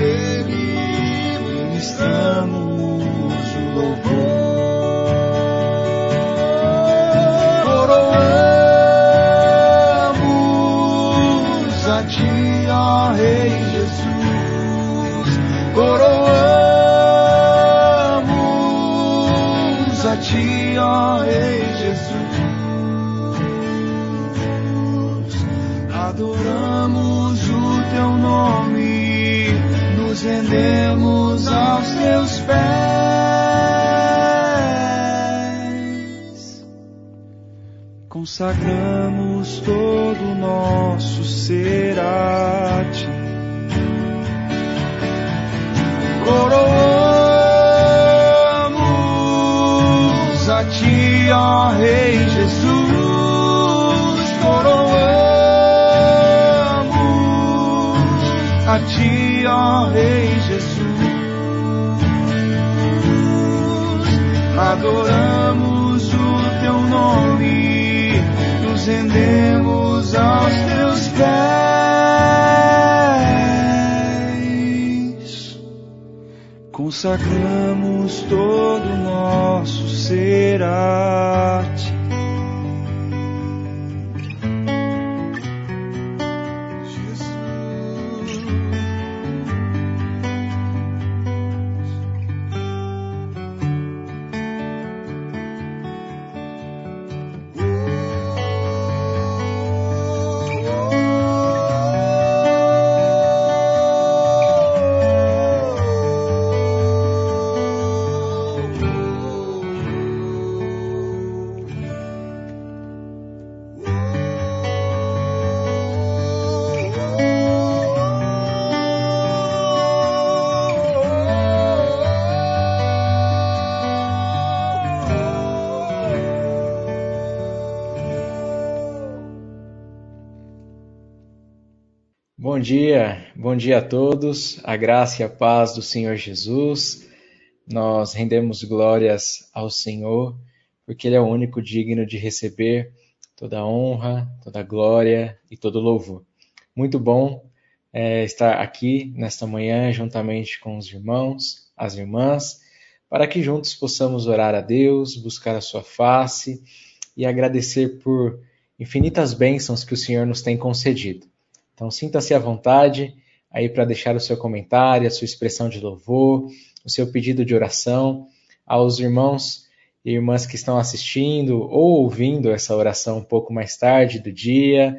Ele ministramos o louvor. Coroamos a Ti, ó Rei Jesus. Coroamos a Ti, ó Rei Jesus. Adoramos o Teu nome, nos rendemos aos Teus pés. Consagramos todo o nosso ser a Ti. Coroamos a Ti, ó Rei Jesus. Coroamos a Ti, ó Rei Jesus. Adoramos o Teu nome, nos rendemos aos Teus pés. Consagramos todo o nosso ser a Ti. Bom dia, bom dia a todos, a graça e a paz do Senhor Jesus. Nós rendemos glórias ao Senhor, porque Ele é o único digno de receber toda a honra, toda a glória e todo louvor. Muito bom é, estar aqui nesta manhã, juntamente com os irmãos, as irmãs, para que juntos possamos orar a Deus, buscar a Sua face e agradecer por infinitas bênçãos que o Senhor nos tem concedido. Então, sinta-se à vontade aí para deixar o seu comentário, a sua expressão de louvor, o seu pedido de oração aos irmãos e irmãs que estão assistindo ou ouvindo essa oração um pouco mais tarde do dia,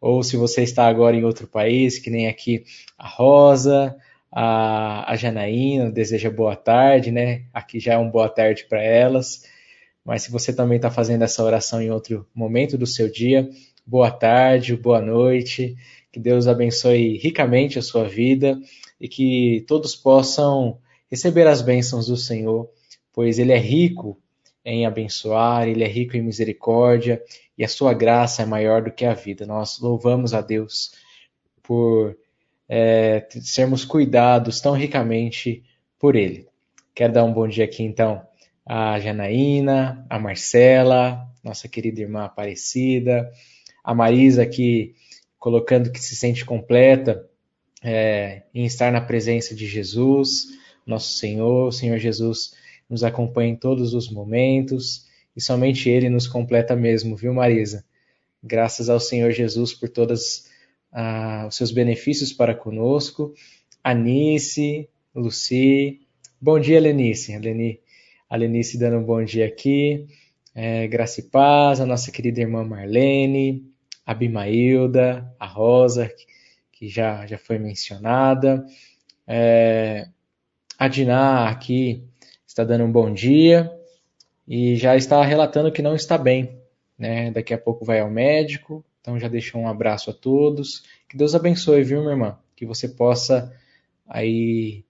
ou se você está agora em outro país, que nem aqui a Rosa, a, a Janaína, deseja boa tarde, né? Aqui já é um boa tarde para elas. Mas se você também está fazendo essa oração em outro momento do seu dia, boa tarde, boa noite. Que Deus abençoe ricamente a sua vida e que todos possam receber as bênçãos do Senhor, pois Ele é rico em abençoar, Ele é rico em misericórdia e a sua graça é maior do que a vida. Nós louvamos a Deus por é, sermos cuidados tão ricamente por Ele. Quero dar um bom dia aqui então a Janaína, a Marcela, nossa querida irmã Aparecida, a Marisa que colocando que se sente completa é, em estar na presença de Jesus, nosso Senhor. O Senhor Jesus nos acompanha em todos os momentos e somente Ele nos completa mesmo, viu, Marisa? Graças ao Senhor Jesus por todas ah, os seus benefícios para conosco. Anice, Luci. Bom dia, Lenice. A, Leni, a Lenice dando um bom dia aqui. É, Graça e Paz, a nossa querida irmã Marlene, a Bimailda, a Rosa, que já, já foi mencionada. É, a Diná aqui está dando um bom dia e já está relatando que não está bem. Né? Daqui a pouco vai ao médico, então já deixou um abraço a todos. Que Deus abençoe, viu, minha irmã? Que você possa aí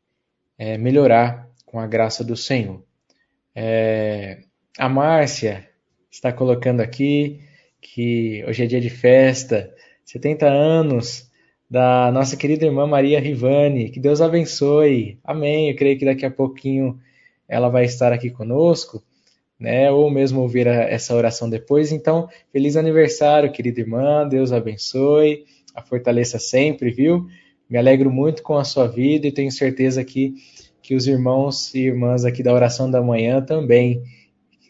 é, melhorar com a graça do Senhor. É, a Márcia está colocando aqui que hoje é dia de festa, 70 anos da nossa querida irmã Maria Rivani. Que Deus abençoe. Amém. Eu creio que daqui a pouquinho ela vai estar aqui conosco né? Ou mesmo ouvir a, essa oração depois. Então, feliz aniversário, querida irmã. Deus abençoe, a fortaleça sempre, viu? Me alegro muito com a sua vida e tenho certeza que, que os irmãos e irmãs aqui da oração da manhã também.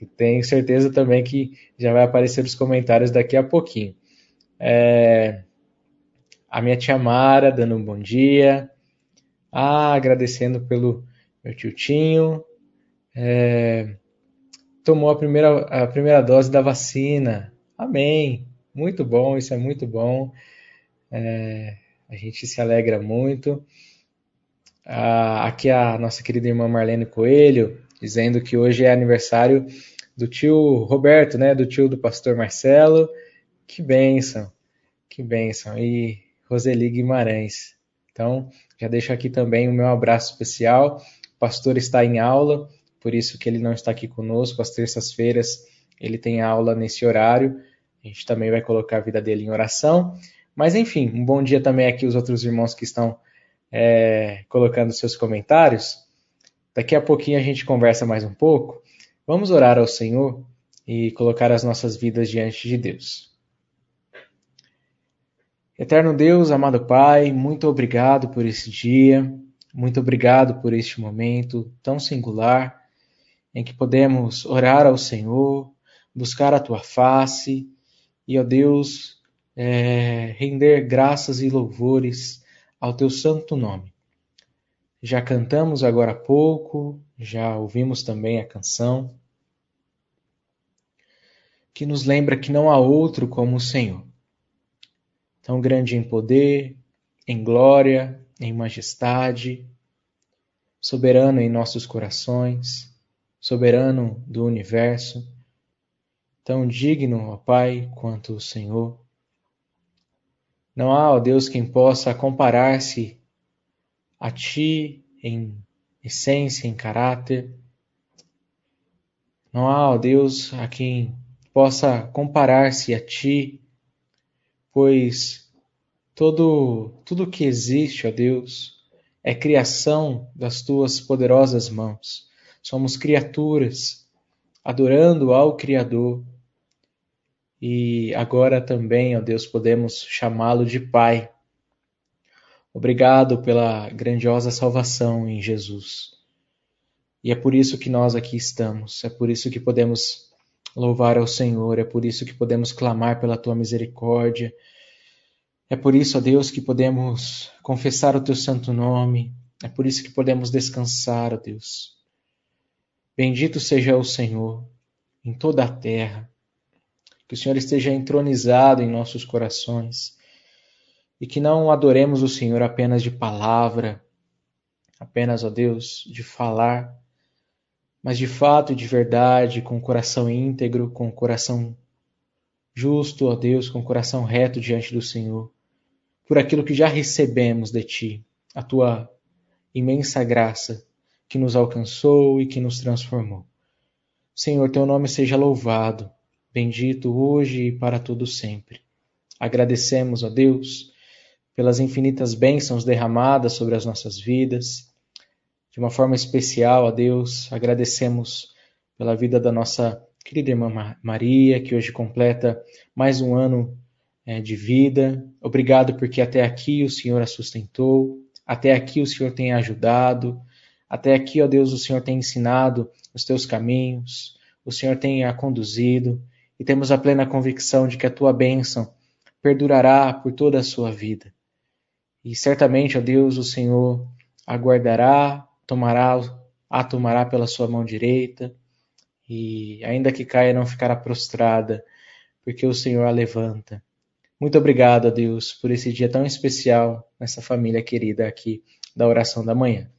Tenho certeza também que já vai aparecer os comentários daqui a pouquinho. É, a minha tia Mara dando um bom dia. Ah, agradecendo pelo meu tio Tinho. É, tomou a primeira, a primeira dose da vacina. Amém. Muito bom, isso é muito bom. É, a gente se alegra muito. Ah, aqui a nossa querida irmã Marlene Coelho, dizendo que hoje é aniversário do tio Roberto, né? Do tio do pastor Marcelo. Que bênção, que bênção. E Roseli Guimarães. Então, já deixo aqui também o meu abraço especial. O pastor está em aula, por isso que ele não está aqui conosco. Às terças-feiras ele tem aula nesse horário. A gente também vai colocar a vida dele em oração. Mas enfim, um bom dia também aqui os outros irmãos que estão é, colocando seus comentários. Daqui a pouquinho a gente conversa mais um pouco. Vamos orar ao Senhor e colocar as nossas vidas diante de Deus. Eterno Deus, amado Pai, muito obrigado por esse dia, muito obrigado por este momento tão singular em que podemos orar ao Senhor, buscar a tua face e, ó Deus, é, render graças e louvores ao teu santo nome. Já cantamos agora há pouco, já ouvimos também a canção, que nos lembra que não há outro como o Senhor. Tão grande em poder, em glória, em majestade, soberano em nossos corações soberano do universo, tão digno, ó Pai, quanto o Senhor. Não há, ó Deus, quem possa comparar-se a Ti em essência, em caráter. Não há, ó Deus, a quem possa comparar-se a Ti, pois todo tudo que existe, ó Deus, é criação das Tuas poderosas mãos. Somos criaturas adorando ao Criador. E agora também, ó Deus, podemos chamá-lo de Pai. Obrigado pela grandiosa salvação em Jesus. E é por isso que nós aqui estamos, é por isso que podemos louvar ao Senhor, é por isso que podemos clamar pela tua misericórdia. É por isso, ó Deus, que podemos confessar o teu santo nome, é por isso que podemos descansar, ó Deus. Bendito seja o Senhor em toda a terra. Que o Senhor esteja entronizado em nossos corações e que não adoremos o Senhor apenas de palavra, apenas, ó Deus, de falar, mas de fato e de verdade, com o coração íntegro, com o coração justo, ó Deus, com o coração reto diante do Senhor, por aquilo que já recebemos de Ti, a Tua imensa graça que nos alcançou e que nos transformou. Senhor, teu nome seja louvado, bendito hoje e para todo sempre. Agradecemos, ó Deus, pelas infinitas bênçãos derramadas sobre as nossas vidas. De uma forma especial, ó Deus, agradecemos pela vida da nossa querida irmã Maria, que hoje completa mais um ano é, de vida. Obrigado porque até aqui o Senhor a sustentou, até aqui o Senhor tem ajudado, até aqui, ó Deus, o Senhor tem ensinado os teus caminhos, o Senhor tem a conduzido e temos a plena convicção de que a tua bênção perdurará por toda a sua vida. E certamente, ó Deus, o Senhor aguardará, tomará, a tomará pela sua mão direita, e ainda que caia, não ficará prostrada, porque o Senhor a levanta. Muito obrigado, a Deus, por esse dia tão especial nessa família querida aqui da oração da manhã.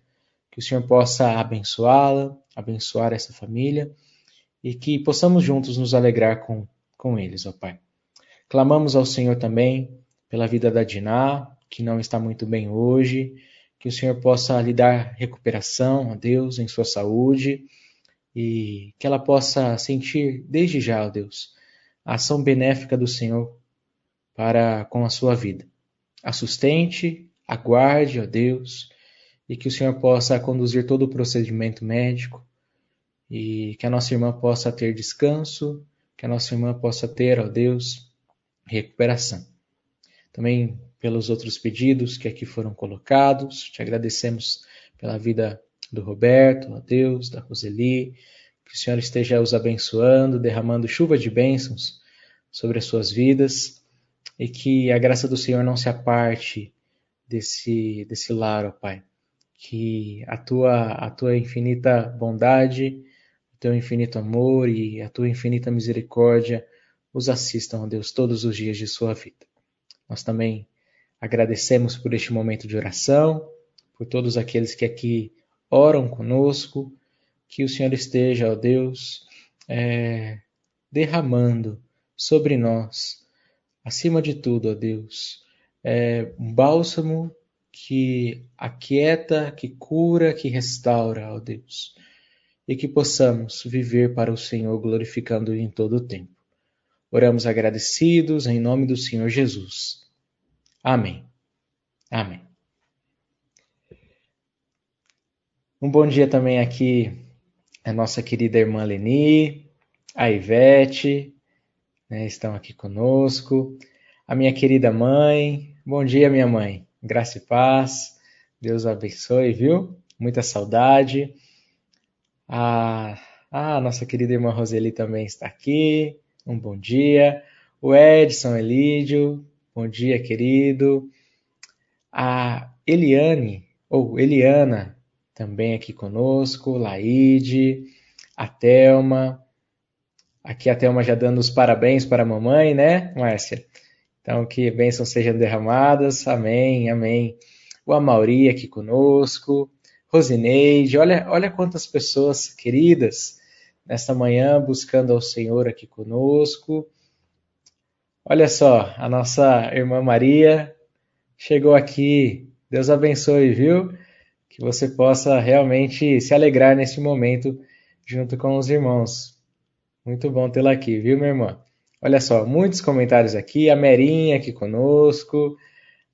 Que o Senhor possa abençoá-la, abençoar essa família e que possamos juntos nos alegrar com, com eles, ó Pai. Clamamos ao Senhor também pela vida da Diná, que não está muito bem hoje, que o Senhor possa lhe dar recuperação, ó Deus, em sua saúde e que ela possa sentir desde já, ó Deus, a ação benéfica do Senhor para com a sua vida. A sustente, aguarde, ó Deus, e que o Senhor possa conduzir todo o procedimento médico e que a nossa irmã possa ter descanso, que a nossa irmã possa ter, ó Deus, recuperação. Também pelos outros pedidos que aqui foram colocados, te agradecemos pela vida do Roberto, a Deus, da Roseli, que o Senhor esteja os abençoando, derramando chuva de bênçãos sobre as suas vidas e que a graça do Senhor não se aparte desse, desse lar, ó Pai. Que a tua, a tua infinita bondade, o teu infinito amor e a tua infinita misericórdia os assistam, ó Deus, todos os dias de sua vida. Nós também agradecemos por este momento de oração, por todos aqueles que aqui oram conosco, que o Senhor esteja, ó Deus, é, derramando sobre nós, acima de tudo, ó Deus, é, um bálsamo que aquieta, que cura, que restaura, ó Deus, e que possamos viver para o Senhor, glorificando em todo o tempo. Oramos agradecidos em nome do Senhor Jesus. Amém. Amém. Um bom dia também aqui a nossa querida irmã Leni, a Ivete, né, estão aqui conosco. A minha querida mãe, bom dia minha mãe, graça e paz, Deus abençoe, viu? Muita saudade. A, a nossa querida irmã Roseli também está aqui, um bom dia. O Edson Elídio, bom dia querido. A Eliane, ou Eliana, também aqui conosco, Laide, a Thelma. Aqui a Thelma já dando os parabéns para a mamãe, né, Márcia? Então, que bênçãos sejam derramadas. Amém, amém. O Amauri aqui conosco. Rosineide, olha, olha quantas pessoas queridas nesta manhã buscando ao Senhor aqui conosco. Olha só, a nossa irmã Maria chegou aqui. Deus abençoe, viu? que você possa realmente se alegrar nesse momento junto com os irmãos. Muito bom tê-la aqui, viu, minha irmã? Olha só, muitos comentários aqui, a Merinha aqui conosco,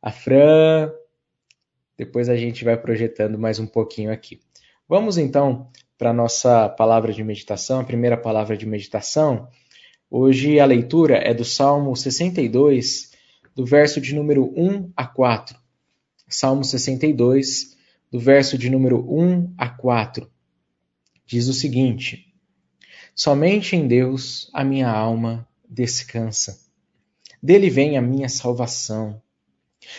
a Fran. Depois a gente vai projetando mais um pouquinho aqui. Vamos então para a nossa palavra de meditação, a primeira palavra de meditação. Hoje a leitura é do Salmo 62, do verso de número 1 a 4. Salmo 62, do verso de número 1 a 4, diz o seguinte: Somente em Deus a minha alma descansa. Dele vem a minha salvação.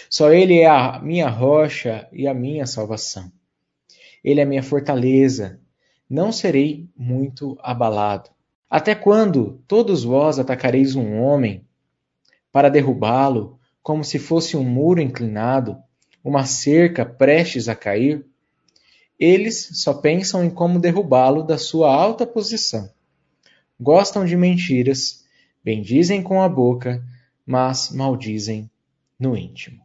Só Ele é a minha rocha e a minha salvação. Ele é a minha fortaleza. Não serei muito abalado. Até quando todos vós atacareis um homem para derrubá-lo, como se fosse um muro inclinado? uma cerca prestes a cair, eles só pensam em como derrubá-lo da sua alta posição. Gostam de mentiras, bendizem com a boca, mas maldizem no íntimo.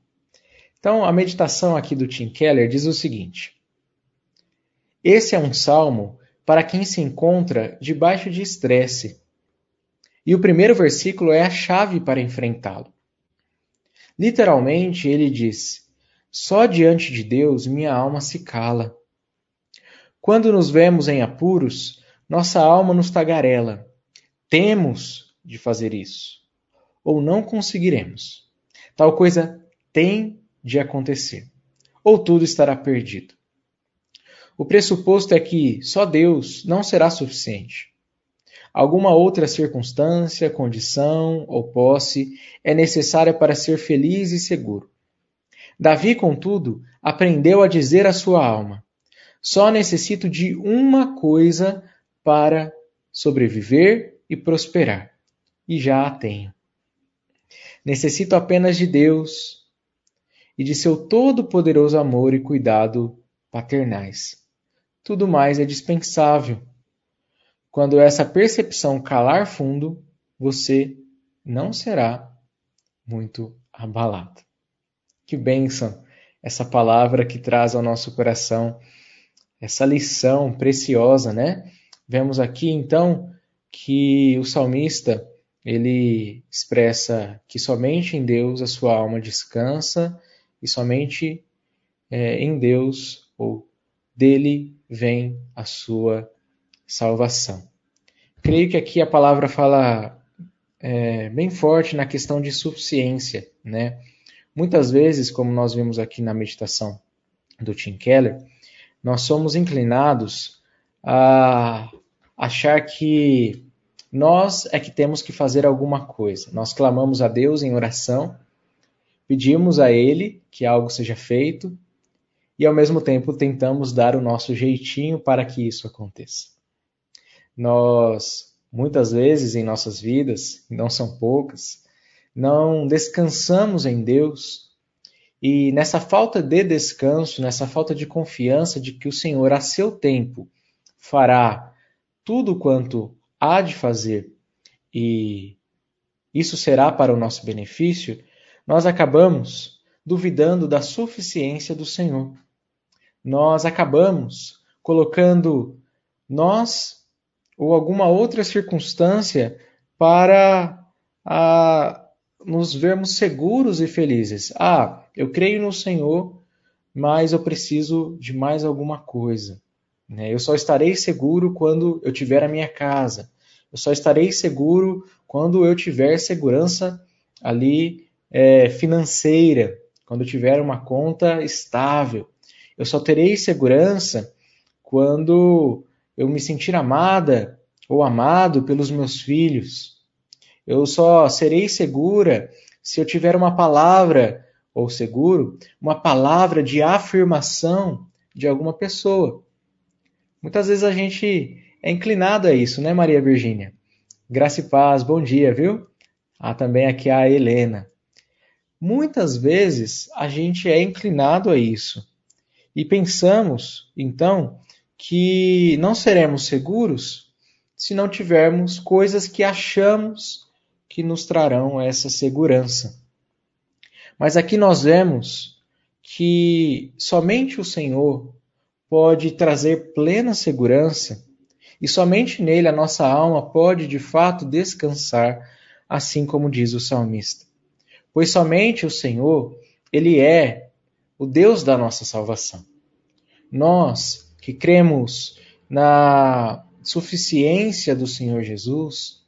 Então, a meditação aqui do Tim Keller diz o seguinte: Esse é um salmo para quem se encontra debaixo de estresse. E o primeiro versículo é a chave para enfrentá-lo. Literalmente, ele diz: só diante de Deus minha alma se cala. Quando nos vemos em apuros, nossa alma nos tagarela. Temos de fazer isso, ou não conseguiremos. Tal coisa tem de acontecer, ou tudo estará perdido. O pressuposto é que só Deus não será suficiente. Alguma outra circunstância, condição ou posse é necessária para ser feliz e seguro. Davi, contudo, aprendeu a dizer à sua alma: Só necessito de uma coisa para sobreviver e prosperar, e já a tenho. Necessito apenas de Deus e de seu todo-poderoso amor e cuidado paternais. Tudo mais é dispensável. Quando essa percepção calar fundo, você não será muito abalado. Que bênção essa palavra que traz ao nosso coração essa lição preciosa, né? Vemos aqui então que o salmista ele expressa que somente em Deus a sua alma descansa e somente é, em Deus ou dele vem a sua salvação. Creio que aqui a palavra fala é, bem forte na questão de suficiência, né? Muitas vezes, como nós vimos aqui na meditação do Tim Keller, nós somos inclinados a achar que nós é que temos que fazer alguma coisa. Nós clamamos a Deus em oração, pedimos a Ele que algo seja feito e ao mesmo tempo tentamos dar o nosso jeitinho para que isso aconteça. Nós, muitas vezes em nossas vidas, não são poucas, não descansamos em Deus e nessa falta de descanso, nessa falta de confiança de que o Senhor, a seu tempo, fará tudo quanto há de fazer e isso será para o nosso benefício, nós acabamos duvidando da suficiência do Senhor. Nós acabamos colocando nós ou alguma outra circunstância para a, nos vermos seguros e felizes. Ah, eu creio no Senhor, mas eu preciso de mais alguma coisa. Né? Eu só estarei seguro quando eu tiver a minha casa. Eu só estarei seguro quando eu tiver segurança ali é, financeira, quando tiver uma conta estável. Eu só terei segurança quando eu me sentir amada ou amado pelos meus filhos. Eu só serei segura se eu tiver uma palavra, ou seguro, uma palavra de afirmação de alguma pessoa. Muitas vezes a gente é inclinado a isso, né, Maria Virgínia? Graça e paz, bom dia, viu? Há também aqui a Helena. Muitas vezes a gente é inclinado a isso e pensamos, então, que não seremos seguros se não tivermos coisas que achamos que nos trarão essa segurança. Mas aqui nós vemos que somente o Senhor pode trazer plena segurança e somente nele a nossa alma pode de fato descansar, assim como diz o salmista. Pois somente o Senhor, ele é o Deus da nossa salvação. Nós que cremos na suficiência do Senhor Jesus,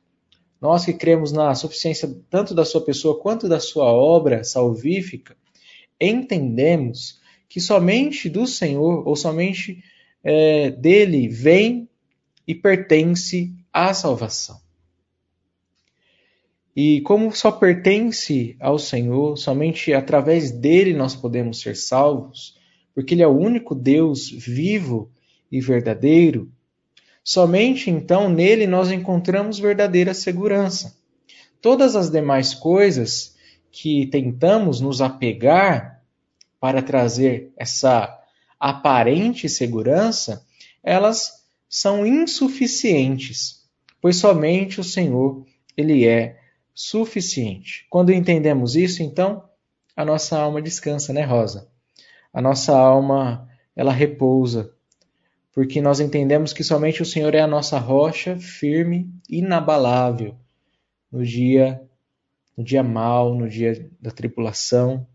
nós que cremos na suficiência tanto da sua pessoa quanto da sua obra salvífica, entendemos que somente do Senhor ou somente é, dele vem e pertence à salvação. E como só pertence ao Senhor, somente através dele nós podemos ser salvos, porque ele é o único Deus vivo e verdadeiro, somente então nele nós encontramos verdadeira segurança. Todas as demais coisas que tentamos nos apegar para trazer essa aparente segurança, elas são insuficientes, pois somente o Senhor, ele é suficiente. Quando entendemos isso, então, a nossa alma descansa, né, Rosa? A nossa alma, ela repousa, porque nós entendemos que somente o Senhor é a nossa rocha firme, inabalável, no dia no dia mal, no dia da tribulação.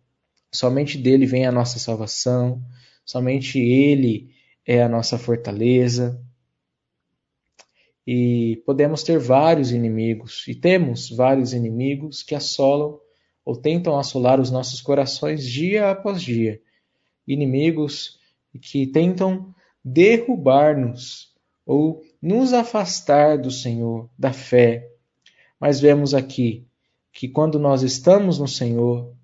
Somente dele vem a nossa salvação, somente ele é a nossa fortaleza e podemos ter vários inimigos, e temos vários inimigos que assolam ou tentam assolar os nossos corações dia após dia. Inimigos que tentam derrubar-nos ou nos afastar do Senhor, da fé. Mas vemos aqui que quando nós estamos no Senhor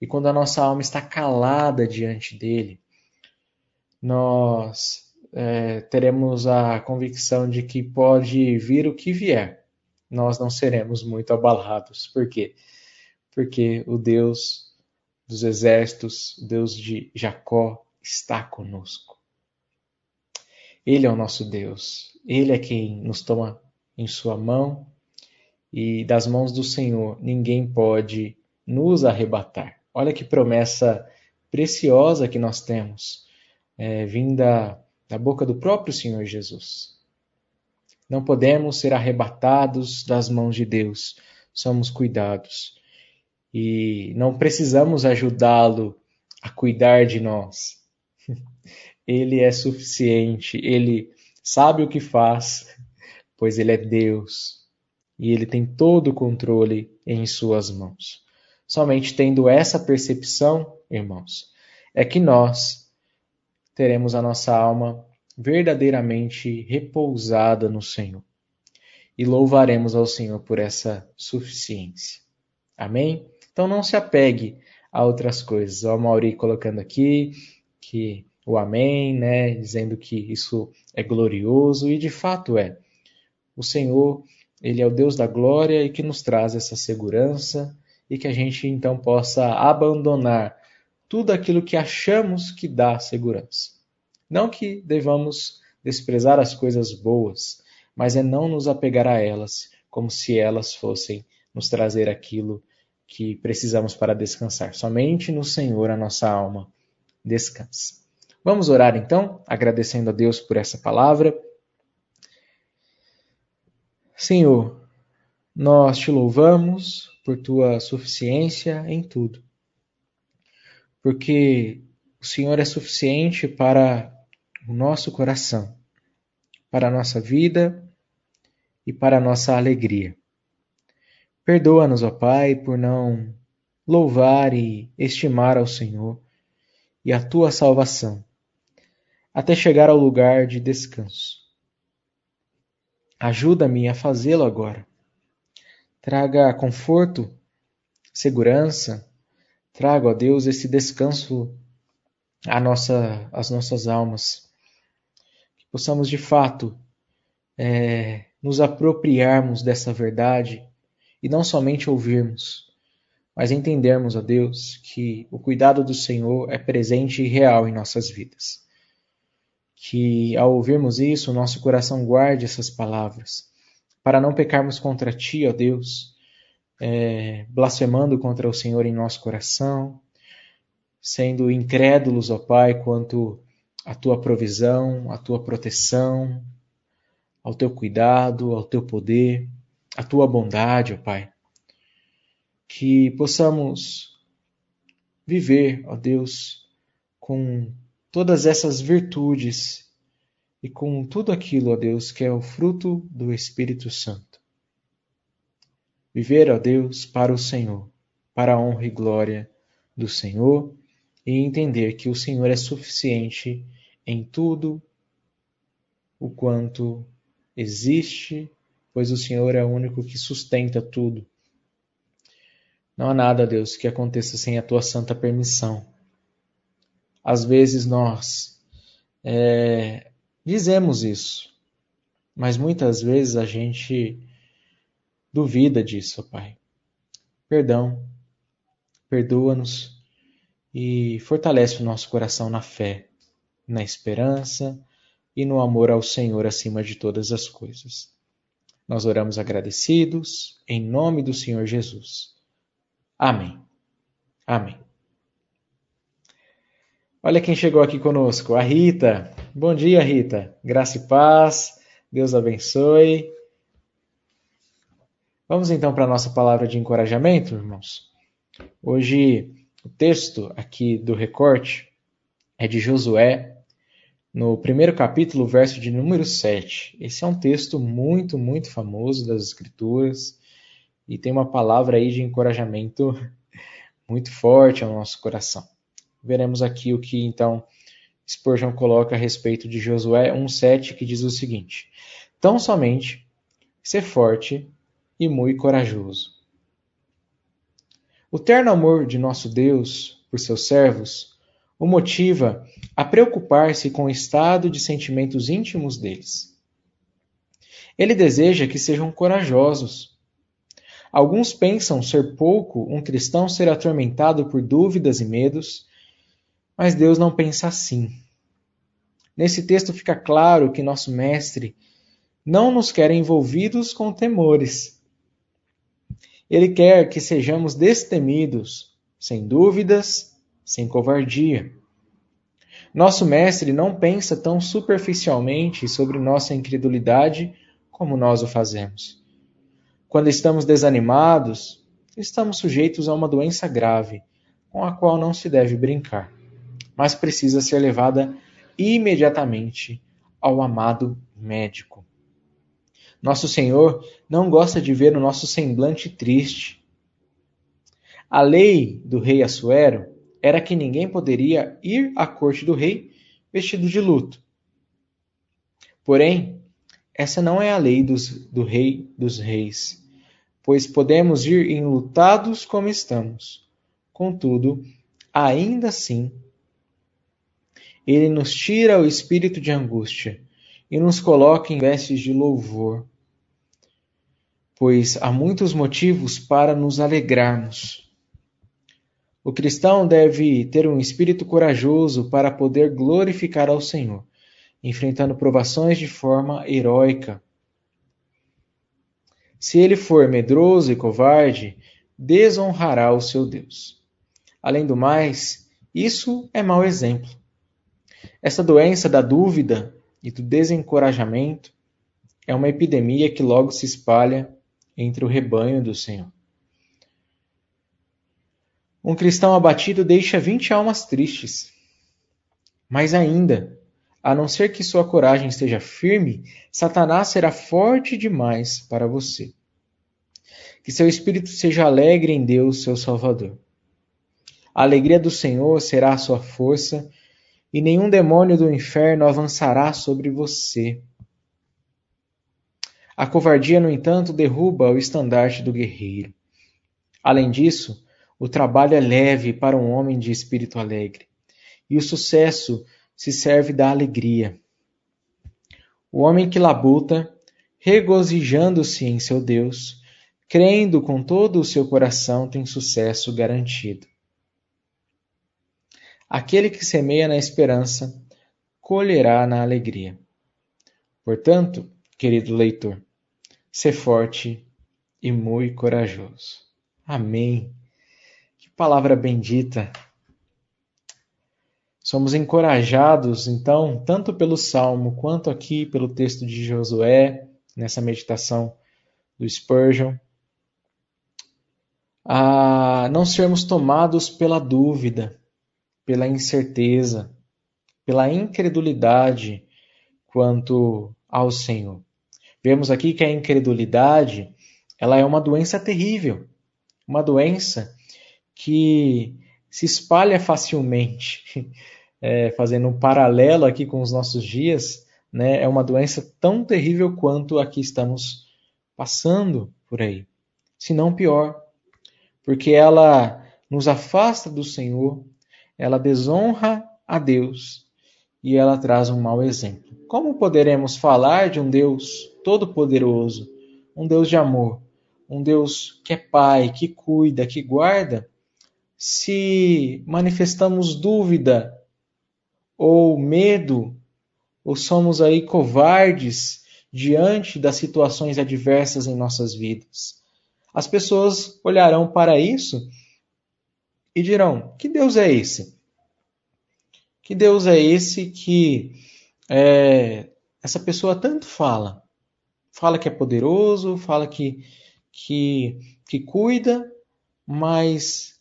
e quando a nossa alma está calada diante dele, nós é, teremos a convicção de que pode vir o que vier, nós não seremos muito abalados. Por quê? Porque o Deus dos exércitos, o Deus de Jacó, está conosco. Ele é o nosso Deus. Ele é quem nos toma em sua mão e das mãos do Senhor ninguém pode nos arrebatar. Olha que promessa preciosa que nós temos, é, vinda da boca do próprio Senhor Jesus. Não podemos ser arrebatados das mãos de Deus, somos cuidados. E não precisamos ajudá-lo a cuidar de nós. Ele é suficiente, ele sabe o que faz, pois ele é Deus e ele tem todo o controle em suas mãos. Somente tendo essa percepção, irmãos, é que nós teremos a nossa alma verdadeiramente repousada no Senhor. E louvaremos ao Senhor por essa suficiência. Amém? Então não se apegue a outras coisas. O Mauri colocando aqui que o amém, né, dizendo que isso é glorioso e de fato é. O Senhor, ele é o Deus da glória e que nos traz essa segurança e que a gente então possa abandonar tudo aquilo que achamos que dá segurança não que devamos desprezar as coisas boas, mas é não nos apegar a elas como se elas fossem nos trazer aquilo que precisamos para descansar. Somente no Senhor a nossa alma descansa. Vamos orar então, agradecendo a Deus por essa palavra. Senhor, nós te louvamos por tua suficiência em tudo, porque o Senhor é suficiente para o nosso coração, para a nossa vida e para a nossa alegria. Perdoa-nos, ó Pai, por não louvar e estimar ao Senhor e a tua salvação, até chegar ao lugar de descanso. Ajuda-me a fazê-lo agora. Traga conforto, segurança, traga, ó Deus, esse descanso nossa, às nossas almas possamos de fato é, nos apropriarmos dessa verdade e não somente ouvirmos, mas entendermos, ó Deus, que o cuidado do Senhor é presente e real em nossas vidas. Que ao ouvirmos isso, nosso coração guarde essas palavras, para não pecarmos contra Ti, ó Deus, é, blasfemando contra o Senhor em nosso coração, sendo incrédulos, ó Pai, quanto a tua provisão, a tua proteção, ao teu cuidado, ao teu poder, à tua bondade, ó Pai. Que possamos viver, ó Deus, com todas essas virtudes e com tudo aquilo, ó Deus, que é o fruto do Espírito Santo. Viver, ó Deus, para o Senhor, para a honra e glória do Senhor e entender que o Senhor é suficiente em tudo o quanto existe, pois o Senhor é o único que sustenta tudo. Não há nada, Deus, que aconteça sem a tua santa permissão. Às vezes nós é, dizemos isso, mas muitas vezes a gente duvida disso, Pai. Perdão, perdoa-nos e fortalece o nosso coração na fé na esperança e no amor ao Senhor acima de todas as coisas. Nós oramos agradecidos, em nome do Senhor Jesus. Amém. Amém. Olha quem chegou aqui conosco, a Rita. Bom dia, Rita. Graça e paz. Deus abençoe. Vamos então para a nossa palavra de encorajamento, irmãos. Hoje, o texto aqui do recorte é de Josué, no primeiro capítulo, verso de número 7. Esse é um texto muito, muito famoso das Escrituras e tem uma palavra aí de encorajamento muito forte ao nosso coração. Veremos aqui o que então Spurgeon coloca a respeito de Josué 1,7, que diz o seguinte: Tão somente ser forte e muito corajoso. O terno amor de nosso Deus por seus servos o motiva a preocupar-se com o estado de sentimentos íntimos deles. Ele deseja que sejam corajosos. Alguns pensam ser pouco um cristão ser atormentado por dúvidas e medos, mas Deus não pensa assim. Nesse texto fica claro que nosso Mestre não nos quer envolvidos com temores. Ele quer que sejamos destemidos, sem dúvidas, sem covardia. Nosso Mestre não pensa tão superficialmente sobre nossa incredulidade como nós o fazemos. Quando estamos desanimados, estamos sujeitos a uma doença grave, com a qual não se deve brincar, mas precisa ser levada imediatamente ao amado médico. Nosso Senhor não gosta de ver o nosso semblante triste. A lei do rei Assuero era que ninguém poderia ir à corte do rei vestido de luto. Porém, essa não é a lei dos, do rei dos reis, pois podemos ir enlutados como estamos. Contudo, ainda assim, ele nos tira o espírito de angústia e nos coloca em vestes de louvor, pois há muitos motivos para nos alegrarmos. O cristão deve ter um espírito corajoso para poder glorificar ao Senhor, enfrentando provações de forma heróica. Se ele for medroso e covarde, desonrará o seu Deus. Além do mais, isso é mau exemplo. Essa doença da dúvida e do desencorajamento é uma epidemia que logo se espalha entre o rebanho do Senhor. Um cristão abatido deixa vinte almas tristes. Mais ainda, a não ser que sua coragem esteja firme, Satanás será forte demais para você. Que seu espírito seja alegre em Deus, seu Salvador. A alegria do Senhor será a sua força e nenhum demônio do inferno avançará sobre você. A covardia, no entanto, derruba o estandarte do guerreiro. Além disso, o trabalho é leve para um homem de espírito alegre, e o sucesso se serve da alegria. O homem que labuta, regozijando-se em seu Deus, crendo com todo o seu coração, tem sucesso garantido. Aquele que semeia na esperança, colherá na alegria. Portanto, querido leitor, ser forte e muito corajoso. Amém. Que palavra bendita. Somos encorajados, então, tanto pelo Salmo quanto aqui pelo texto de Josué, nessa meditação do Spurgeon, a não sermos tomados pela dúvida, pela incerteza, pela incredulidade quanto ao Senhor. Vemos aqui que a incredulidade, ela é uma doença terrível, uma doença que se espalha facilmente. É, fazendo um paralelo aqui com os nossos dias, né, é uma doença tão terrível quanto a que estamos passando por aí, se não pior, porque ela nos afasta do Senhor, ela desonra a Deus e ela traz um mau exemplo. Como poderemos falar de um Deus todo-poderoso, um Deus de amor, um Deus que é Pai, que cuida, que guarda, se manifestamos dúvida ou medo, ou somos aí covardes diante das situações adversas em nossas vidas? As pessoas olharão para isso e dirão: Que Deus é esse? Que Deus é esse que é, essa pessoa tanto fala? Fala que é poderoso, fala que, que, que cuida, mas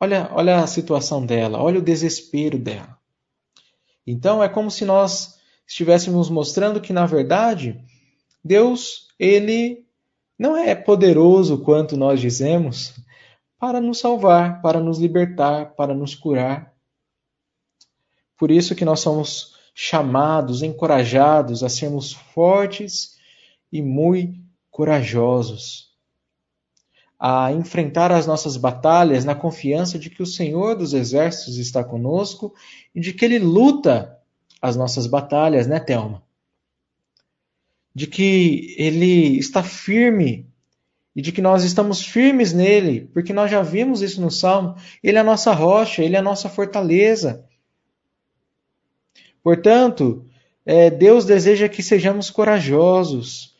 olha, olha a situação dela, olha o desespero dela. Então é como se nós estivéssemos mostrando que, na verdade, Deus, ele não é poderoso quanto nós dizemos, para nos salvar, para nos libertar, para nos curar. Por isso que nós somos chamados, encorajados a sermos fortes e muito corajosos, a enfrentar as nossas batalhas na confiança de que o Senhor dos Exércitos está conosco e de que Ele luta as nossas batalhas, né, Thelma? De que Ele está firme e de que nós estamos firmes nele, porque nós já vimos isso no Salmo. Ele é a nossa rocha, ele é a nossa fortaleza. Portanto, é, Deus deseja que sejamos corajosos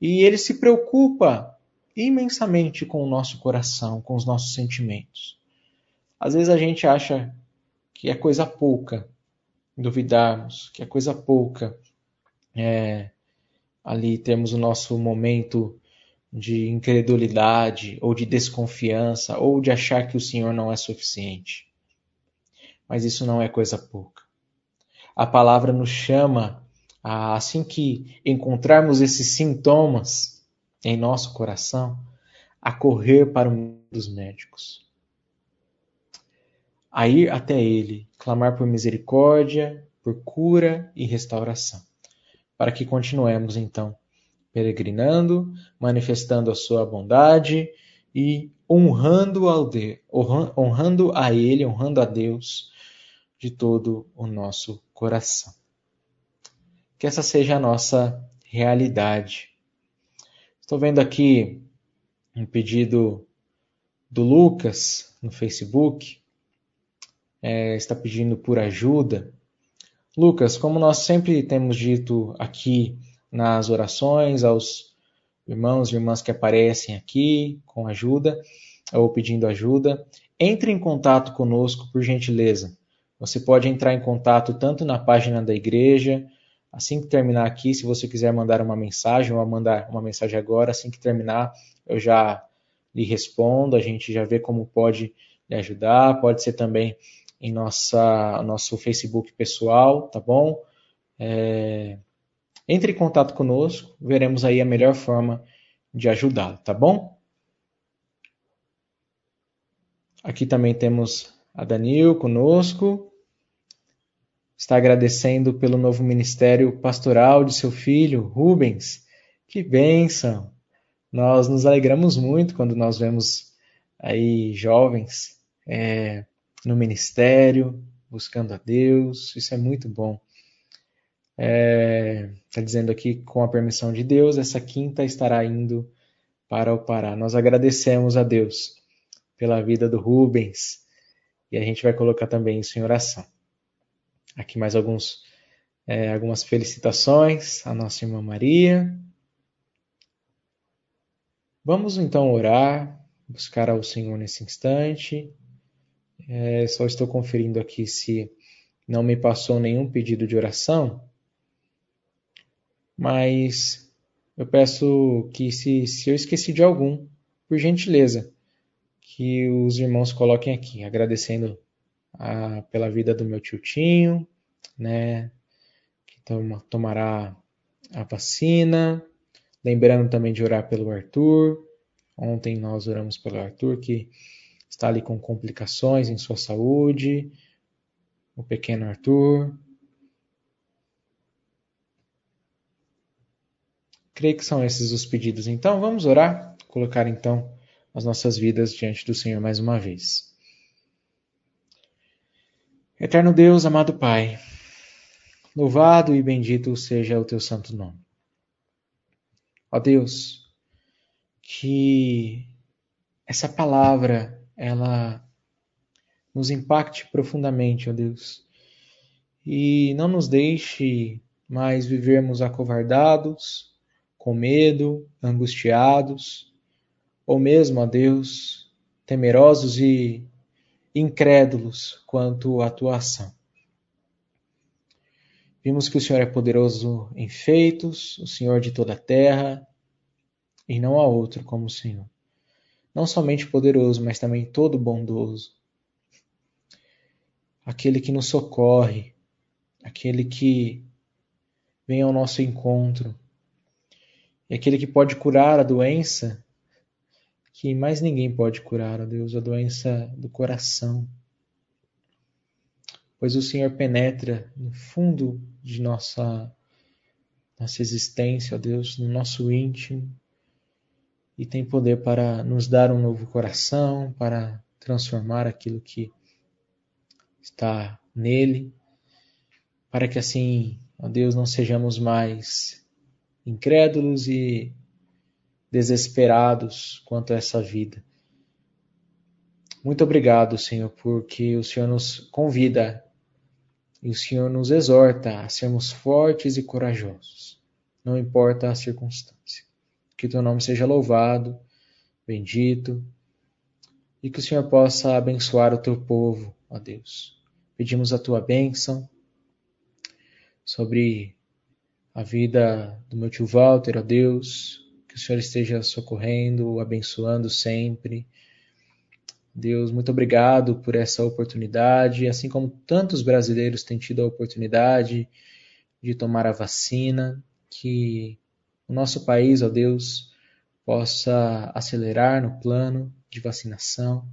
e ele se preocupa imensamente com o nosso coração, com os nossos sentimentos. Às vezes a gente acha que é coisa pouca duvidarmos, que é coisa pouca é, ali temos o nosso momento de incredulidade ou de desconfiança ou de achar que o Senhor não é suficiente. Mas isso não é coisa pouca. A palavra nos chama a, assim que encontrarmos esses sintomas em nosso coração, a correr para o dos médicos. A ir até Ele, clamar por misericórdia, por cura e restauração. Para que continuemos, então, peregrinando, manifestando a sua bondade e honrando, ao de, honrando a Ele, honrando a Deus de todo o nosso coração. Que essa seja a nossa realidade. Estou vendo aqui um pedido do Lucas no Facebook. É, está pedindo por ajuda. Lucas, como nós sempre temos dito aqui nas orações aos irmãos e irmãs que aparecem aqui com ajuda ou pedindo ajuda. Entre em contato conosco, por gentileza. Você pode entrar em contato tanto na página da igreja, assim que terminar aqui, se você quiser mandar uma mensagem ou mandar uma mensagem agora, assim que terminar, eu já lhe respondo, a gente já vê como pode lhe ajudar. Pode ser também em nossa, nosso Facebook pessoal, tá bom? É, entre em contato conosco, veremos aí a melhor forma de ajudá-lo, tá bom? Aqui também temos a Danil conosco. Está agradecendo pelo novo ministério pastoral de seu filho, Rubens. Que bênção! Nós nos alegramos muito quando nós vemos aí jovens é, no ministério, buscando a Deus. Isso é muito bom. Está é, tá dizendo aqui, com a permissão de Deus, essa quinta estará indo para o Pará. Nós agradecemos a Deus pela vida do Rubens e a gente vai colocar também isso em oração. Aqui mais alguns, é, algumas felicitações à nossa irmã Maria. Vamos então orar, buscar ao Senhor nesse instante. É, só estou conferindo aqui se não me passou nenhum pedido de oração mas eu peço que se, se eu esqueci de algum, por gentileza, que os irmãos coloquem aqui, agradecendo a, pela vida do meu tio Tinho, né, que toma, tomará a vacina, lembrando também de orar pelo Arthur. Ontem nós oramos pelo Arthur, que está ali com complicações em sua saúde, o pequeno Arthur. Creio que são esses os pedidos. Então, vamos orar, colocar então as nossas vidas diante do Senhor mais uma vez. Eterno Deus, amado Pai, louvado e bendito seja o teu santo nome. Ó Deus, que essa palavra ela nos impacte profundamente, ó Deus, e não nos deixe mais vivermos acovardados, com medo, angustiados, ou mesmo, ó Deus, temerosos e incrédulos quanto à tua ação. Vimos que o Senhor é poderoso em feitos, o Senhor de toda a terra, e não há outro como o Senhor. Não somente poderoso, mas também todo bondoso. Aquele que nos socorre, aquele que vem ao nosso encontro, e aquele que pode curar a doença que mais ninguém pode curar, ó Deus, a doença do coração. pois o Senhor penetra no fundo de nossa nossa existência, ó Deus, no nosso íntimo e tem poder para nos dar um novo coração, para transformar aquilo que está nele, para que assim, ó Deus, não sejamos mais incrédulos e desesperados quanto a essa vida. Muito obrigado, Senhor, porque o Senhor nos convida e o Senhor nos exorta a sermos fortes e corajosos, não importa a circunstância. Que teu nome seja louvado, bendito, e que o Senhor possa abençoar o teu povo, ó Deus. Pedimos a tua bênção sobre a vida do meu tio Walter, ó Deus, o Senhor esteja socorrendo, abençoando sempre Deus, muito obrigado por essa oportunidade, assim como tantos brasileiros têm tido a oportunidade de tomar a vacina, que o nosso país, ó Deus, possa acelerar no plano de vacinação,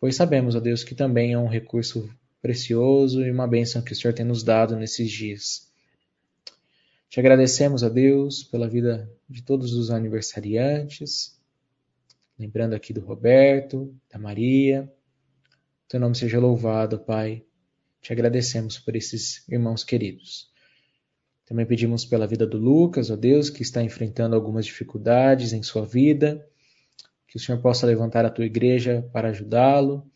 pois sabemos, ó Deus, que também é um recurso precioso e uma bênção que o Senhor tem nos dado nesses dias. Te agradecemos, ó Deus, pela vida de todos os aniversariantes, Lembrando aqui do Roberto, da Maria. Teu nome seja louvado, Pai. Te agradecemos por esses irmãos queridos. Também pedimos pela vida do Lucas, ó Deus, que está enfrentando algumas dificuldades em sua vida. Que o Senhor possa levantar a tua igreja para ajudá-lo.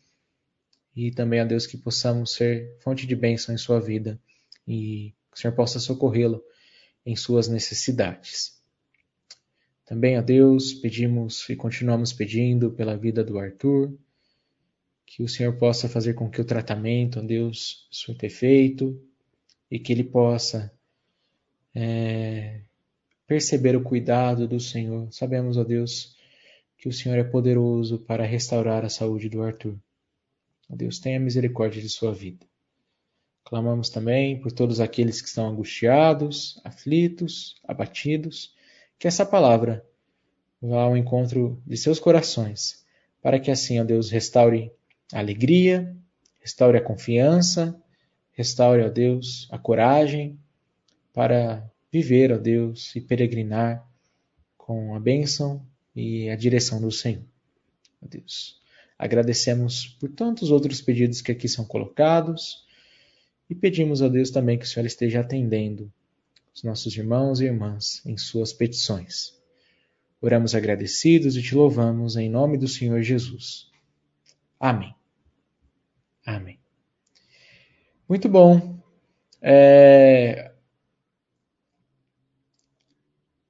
E também, ó Deus, que possamos ser fonte de bênção em sua vida. E que o Senhor possa socorrê-lo em suas necessidades. Também a Deus pedimos e continuamos pedindo pela vida do Arthur, que o Senhor possa fazer com que o tratamento, a Deus, surta efeito e que ele possa é, perceber o cuidado do Senhor. Sabemos, ó Deus, que o Senhor é poderoso para restaurar a saúde do Arthur. Ó Deus, tenha misericórdia de sua vida. Clamamos também por todos aqueles que estão angustiados, aflitos, abatidos que essa palavra vá ao encontro de seus corações, para que assim, ó Deus, restaure a alegria, restaure a confiança, restaure, ó Deus, a coragem para viver, ó Deus, e peregrinar com a bênção e a direção do Senhor. Ó Deus, agradecemos por tantos outros pedidos que aqui são colocados e pedimos a Deus também que o Senhor esteja atendendo os nossos irmãos e irmãs em suas petições. Oramos agradecidos e te louvamos em nome do Senhor Jesus. Amém. Amém. Muito bom. É...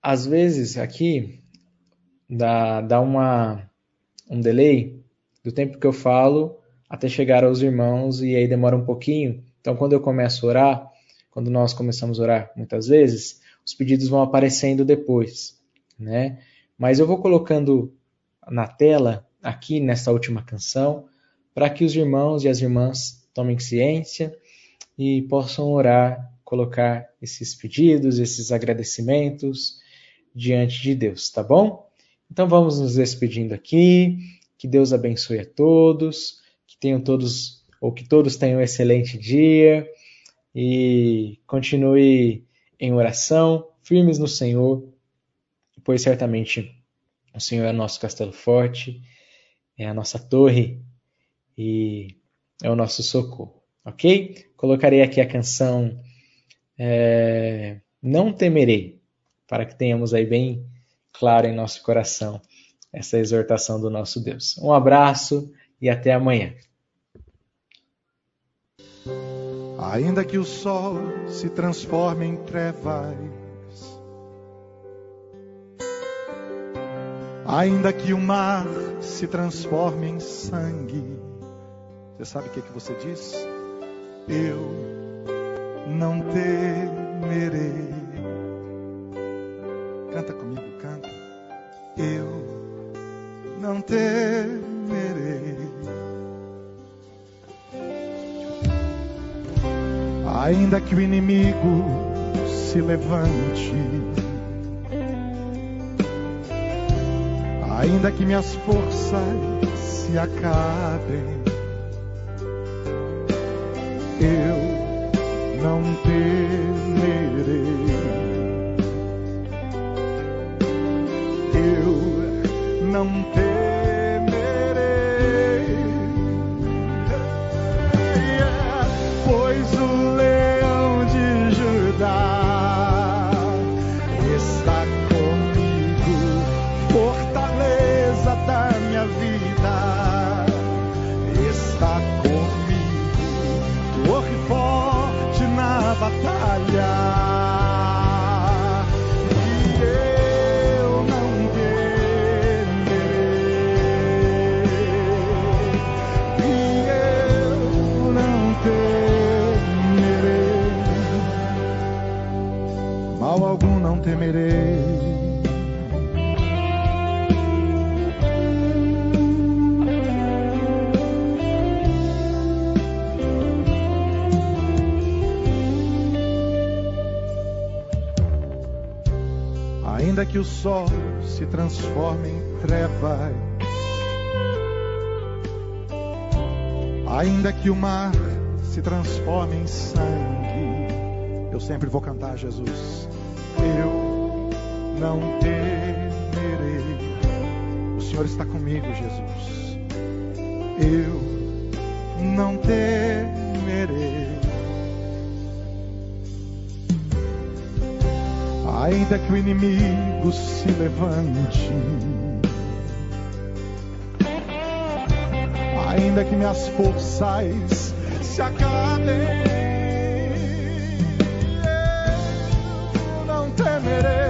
Às vezes aqui dá, dá uma, um delay do tempo que eu falo até chegar aos irmãos e aí demora um pouquinho. Então, quando eu começo a orar, quando nós começamos a orar muitas vezes, os pedidos vão aparecendo depois, né? Mas eu vou colocando na tela aqui nessa última canção para que os irmãos e as irmãs tomem ciência e possam orar, colocar esses pedidos, esses agradecimentos diante de Deus, tá bom? Então vamos nos despedindo aqui. Que Deus abençoe a todos, que tenham todos ou que todos tenham um excelente dia e continue em oração, firmes no Senhor, pois certamente o Senhor é nosso castelo forte, é a nossa torre e é o nosso socorro, ok? Colocarei aqui a canção é, Não Temerei, para que tenhamos aí bem claro em nosso coração essa exortação do nosso Deus. Um abraço e até amanhã. Ainda que o sol se transforme em trevas, ainda que o mar se transforme em sangue, você sabe o que, é que você diz? Eu não temerei. Canta comigo, canta. Eu não temerei. Ainda que o inimigo se levante, ainda que minhas forças se acabem, eu não temerei. Eu não temerei, que o sol se transforme em trevas, ainda que o mar se transforme em sangue, eu sempre vou cantar Jesus. Eu não temerei. O Senhor está comigo, Jesus. Eu não temerei. ainda que o inimigo se levante, ainda que minhas forças se acabem, eu não temerei.